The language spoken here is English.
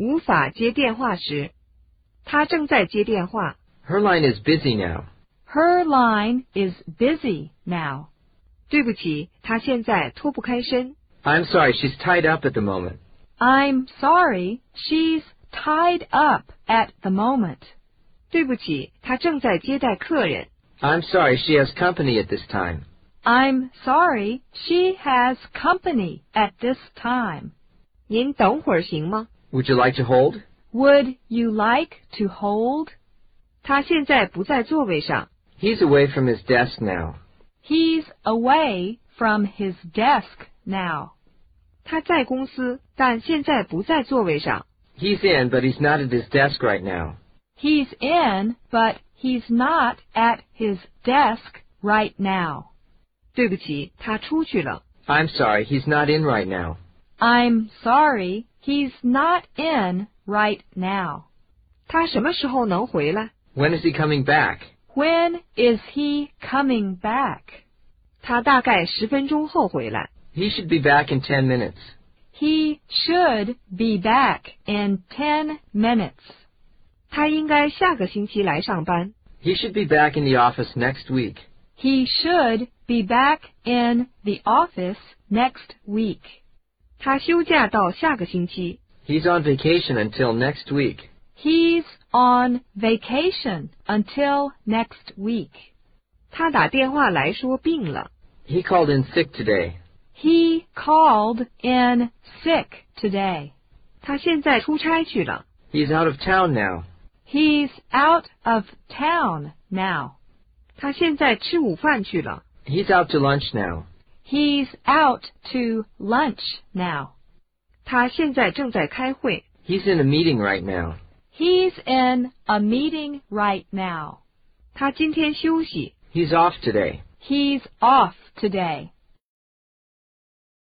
无法接电话时，他正在接电话。 Her line is busy now. Her line is busy now. 对不起，他现在脱不开身。 I'm sorry, she's tied up at the moment. I'm sorry, she's tied up at the moment. 对不起，他正在接待客人。 I'm sorry, she has company at this time. I'm sorry, she has company at this time. 您等会儿行吗？ Would you like to hold? Would you like to hold? 他现在不在座位上。 He's away from his desk now. He's away from his desk now. 他在公司，但现在不在座位上。 He's in, but he's not at his desk right now. He's in, but he's not at his desk right now. 对不起，他出去了。 I'm sorry, he's not in right now. I'm sorry, he's not in right now. 他什么时候能回来？ When is he coming back? When is he coming back? 他大概十分钟后回来。 He should be back in 10 minutes. He should be back in 10 minutes. 他应该下个星期来上班。 He should be back in the office next week. He should be back in the office next week. 他休假到下个星期。 He's on vacation until next week. He's on vacation until next week. 他打电话来说病了。 He called in sick today. He called in sick today. 他现在出差去了。 He's out of town now. He's out of town now. 他现在吃午饭去了。 He's out to lunch now. He's out to lunch now. 他现在正在开会。 He's in a meeting right now. He's in a meeting right now. 他今天休息。 He's off today. He's off today.